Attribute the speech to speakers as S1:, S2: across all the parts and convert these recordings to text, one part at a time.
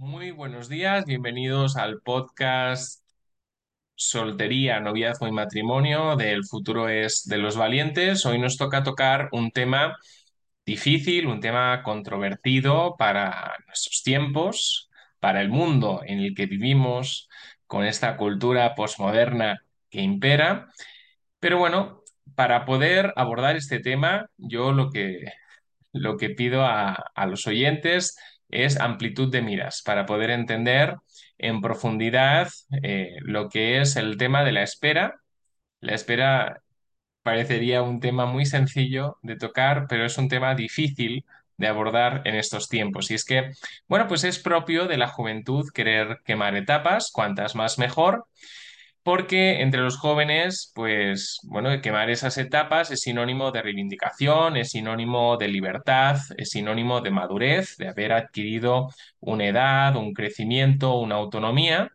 S1: Muy buenos días, bienvenidos al podcast Soltería, Noviazgo y Matrimonio del futuro es de los valientes. Hoy nos toca tocar un tema difícil, un tema controvertido para nuestros tiempos, para el mundo en el que vivimos, con esta cultura posmoderna que impera. Pero bueno, para poder abordar este tema, yo lo que lo que pido a, a los oyentes es amplitud de miras para poder entender en profundidad eh, lo que es el tema de la espera. La espera parecería un tema muy sencillo de tocar, pero es un tema difícil de abordar en estos tiempos. Y es que, bueno, pues es propio de la juventud querer quemar etapas, cuantas más mejor, porque entre los jóvenes, pues bueno, quemar esas etapas es sinónimo de reivindicación, es sinónimo de libertad, es sinónimo de madurez, de haber adquirido una edad, un crecimiento, una autonomía,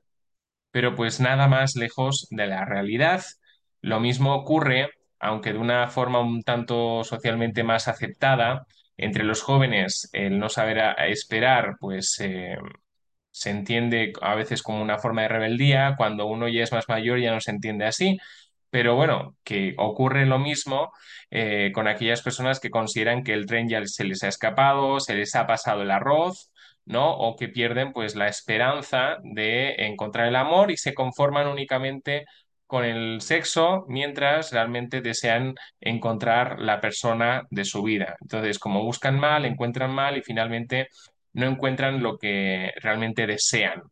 S1: pero pues nada más lejos de la realidad. Lo mismo ocurre, aunque de una forma un tanto socialmente más aceptada, entre los jóvenes el no saber esperar, pues eh, se entiende a veces como una forma de rebeldía, cuando uno ya es más mayor ya no se entiende así, pero bueno, que ocurre lo mismo eh, con aquellas personas que consideran que el tren ya se les ha escapado, se les ha pasado el arroz, ¿no? O que pierden pues la esperanza de encontrar el amor y se conforman únicamente con el sexo mientras realmente desean encontrar la persona de su vida. Entonces, como buscan mal, encuentran mal y finalmente no encuentran lo que realmente desean.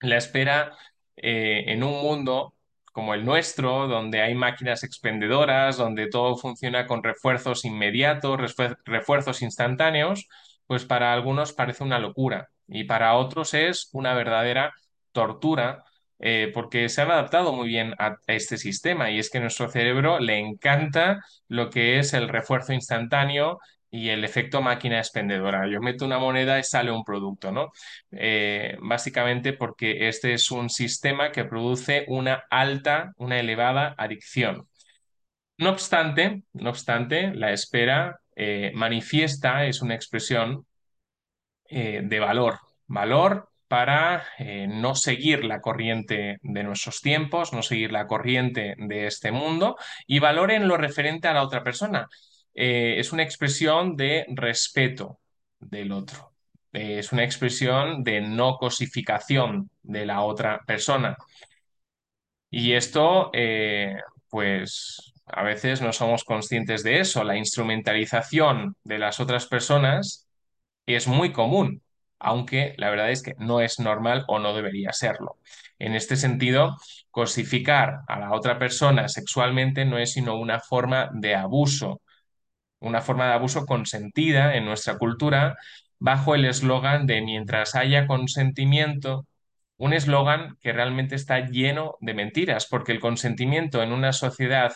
S1: La espera eh, en un mundo como el nuestro, donde hay máquinas expendedoras, donde todo funciona con refuerzos inmediatos, refuer- refuerzos instantáneos, pues para algunos parece una locura y para otros es una verdadera tortura. eh, porque se han adaptado muy bien a, a este sistema y es que nuestro cerebro le encanta lo que es el refuerzo instantáneo y el efecto máquina expendedora. Yo meto una moneda y sale un producto, ¿no? eh, básicamente porque este es un sistema que produce una alta, una elevada adicción. No obstante, no obstante, la espera eh, manifiesta, es una expresión eh, de valor, valor para no seguir la corriente de nuestros tiempos, no seguir la corriente de este mundo y valor en lo referente a la otra persona. Eh, es una expresión de respeto del otro. Eh, es una expresión de no cosificación de la otra persona. Y esto, eh, pues, a veces no somos conscientes de eso. La instrumentalización de las otras personas es muy común, aunque la verdad es que no es normal o no debería serlo. En este sentido, cosificar a la otra persona sexualmente no es sino una forma de abuso, una forma de abuso consentida en nuestra cultura bajo el eslogan de mientras haya consentimiento, un eslogan que realmente está lleno de mentiras, porque el consentimiento en una sociedad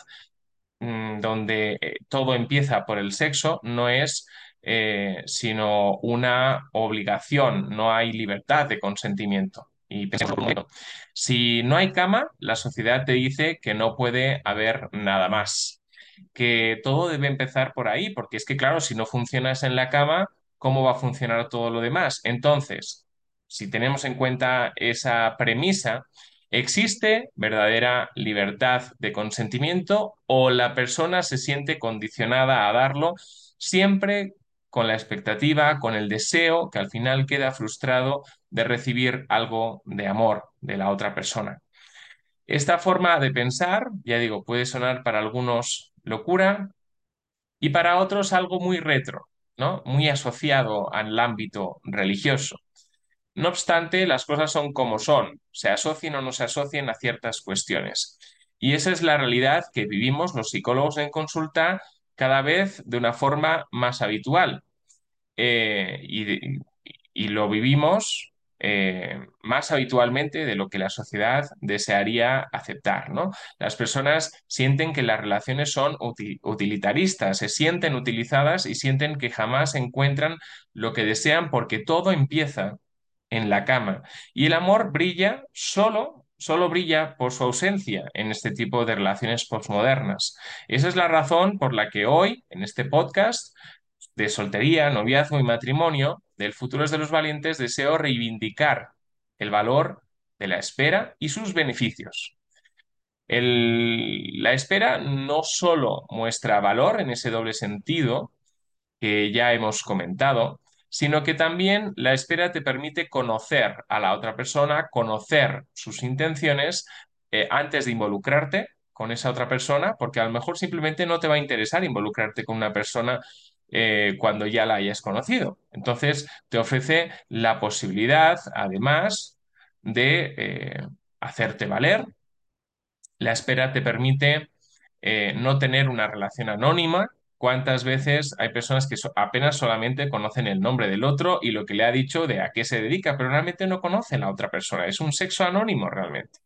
S1: mm, donde eh, todo empieza por el sexo, no es eh, sino una obligación, no hay libertad de consentimiento. Y pensemos si no hay cama, la sociedad te dice que no puede haber nada más, que todo debe empezar por ahí, porque es que, claro, si no funcionas en la cama, ¿cómo va a funcionar todo lo demás? Entonces, si tenemos en cuenta esa premisa, ¿Existe verdadera libertad de consentimiento o la persona se siente condicionada a darlo siempre con la expectativa, con el deseo que al final queda frustrado de recibir algo de amor de la otra persona? Esta forma de pensar, ya digo, puede sonar para algunos locura y para otros algo muy retro, ¿no? Muy asociado al ámbito religioso. No obstante, las cosas son como son, se asocien o no se asocien a ciertas cuestiones. Y esa es la realidad que vivimos los psicólogos en consulta cada vez de una forma más habitual. Eh, y, y lo vivimos eh, más habitualmente de lo que la sociedad desearía aceptar, ¿no? Las personas sienten que las relaciones son uti- utilitaristas, se sienten utilizadas y sienten que jamás encuentran lo que desean porque todo empieza en la cama. Y el amor brilla solo, solo brilla por su ausencia en este tipo de relaciones postmodernas. Esa es la razón por la que hoy, en este podcast de soltería, noviazgo y matrimonio, del futuro es de los valientes, deseo reivindicar el valor de la espera y sus beneficios. la espera no solo muestra valor en ese doble sentido que ya hemos comentado, sino que también la espera te permite conocer a la otra persona, conocer sus intenciones eh, antes de involucrarte con esa otra persona, porque a lo mejor simplemente no te va a interesar involucrarte con una persona eh, cuando ya la hayas conocido. Entonces, te ofrece la posibilidad, además, de eh, hacerte valer. La espera te permite no tener una relación anónima, ¿Cuántas veces hay personas que apenas solamente conocen el nombre del otro y lo que le ha dicho de a qué se dedica, pero realmente no conocen a la otra persona? Es un sexo anónimo realmente.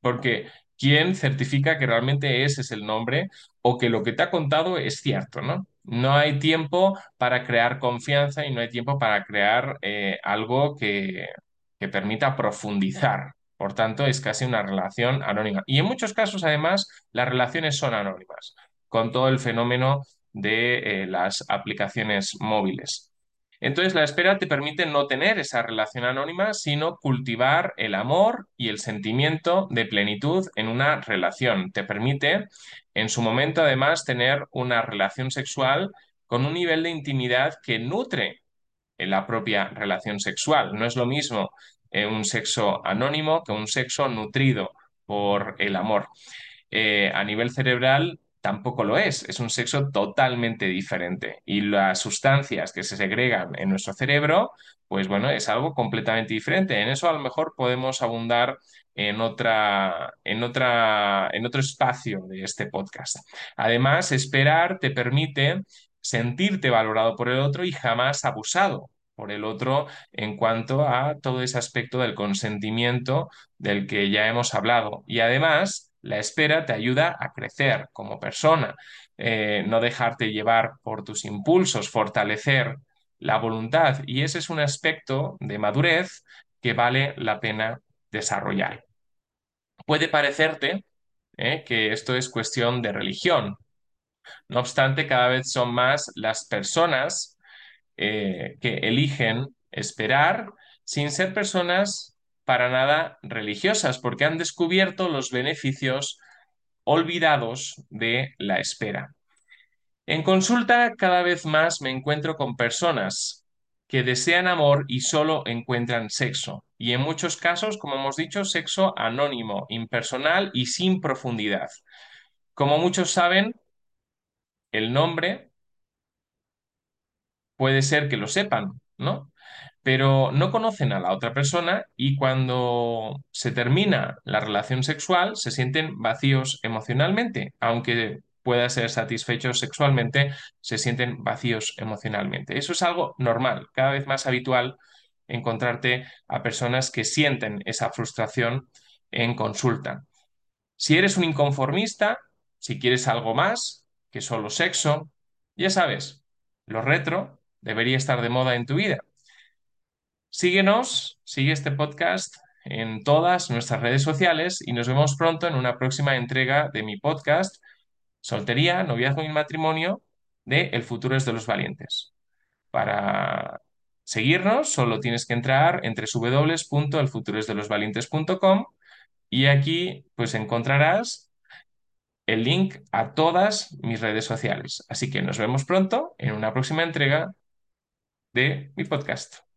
S1: Porque ¿quién certifica que realmente ese es el nombre o que lo que te ha contado es cierto, ¿no? No hay tiempo para crear confianza y no hay tiempo para crear eh, algo que, que permita profundizar. Por tanto, es casi una relación anónima. Y en muchos casos, además, las relaciones son anónimas con todo el fenómeno de eh, las aplicaciones móviles. Entonces, la espera te permite no tener esa relación anónima, sino cultivar el amor y el sentimiento de plenitud en una relación. Te permite, en su momento, además, tener una relación sexual con un nivel de intimidad que nutre en la propia relación sexual. No es lo mismo eh, un sexo anónimo que un sexo nutrido por el amor. Eh, a nivel cerebral, tampoco lo es, es un sexo totalmente diferente y las sustancias que se segregan en nuestro cerebro, pues bueno, es algo completamente diferente. En eso a lo mejor podemos abundar en otra, en otra, en otro espacio de este podcast. Además, esperar te permite sentirte valorado por el otro y jamás abusado por el otro en cuanto a todo ese aspecto del consentimiento del que ya hemos hablado. Y además, la espera te ayuda a crecer como persona, eh, no dejarte llevar por tus impulsos, fortalecer la voluntad. Y ese es un aspecto de madurez que vale la pena desarrollar. Puede parecerte eh, que esto es cuestión de religión. No obstante, cada vez son más las personas eh, que eligen esperar sin ser personas para nada religiosas, porque han descubierto los beneficios olvidados de la espera. En consulta cada vez más me encuentro con personas que desean amor y solo encuentran sexo, y en muchos casos, como hemos dicho, sexo anónimo, impersonal y sin profundidad. Como muchos saben, el nombre puede ser que lo sepan, ¿no? Pero no conocen a la otra persona y cuando se termina la relación sexual se sienten vacíos emocionalmente, aunque pueda ser satisfechos sexualmente, se sienten vacíos emocionalmente. Eso es algo normal, cada vez más habitual encontrarte a personas que sienten esa frustración en consulta. Si eres un inconformista, si quieres algo más que solo sexo, ya sabes, lo retro debería estar de moda en tu vida. Síguenos, sigue este podcast en todas nuestras redes sociales y nos vemos pronto en una próxima entrega de mi podcast Soltería, Noviazgo y Matrimonio de El futuro es de los valientes. Para seguirnos solo tienes que entrar entre www.elfuturoesdelosvalientes.com y aquí pues encontrarás el link a todas mis redes sociales. Así que nos vemos pronto en una próxima entrega de mi podcast.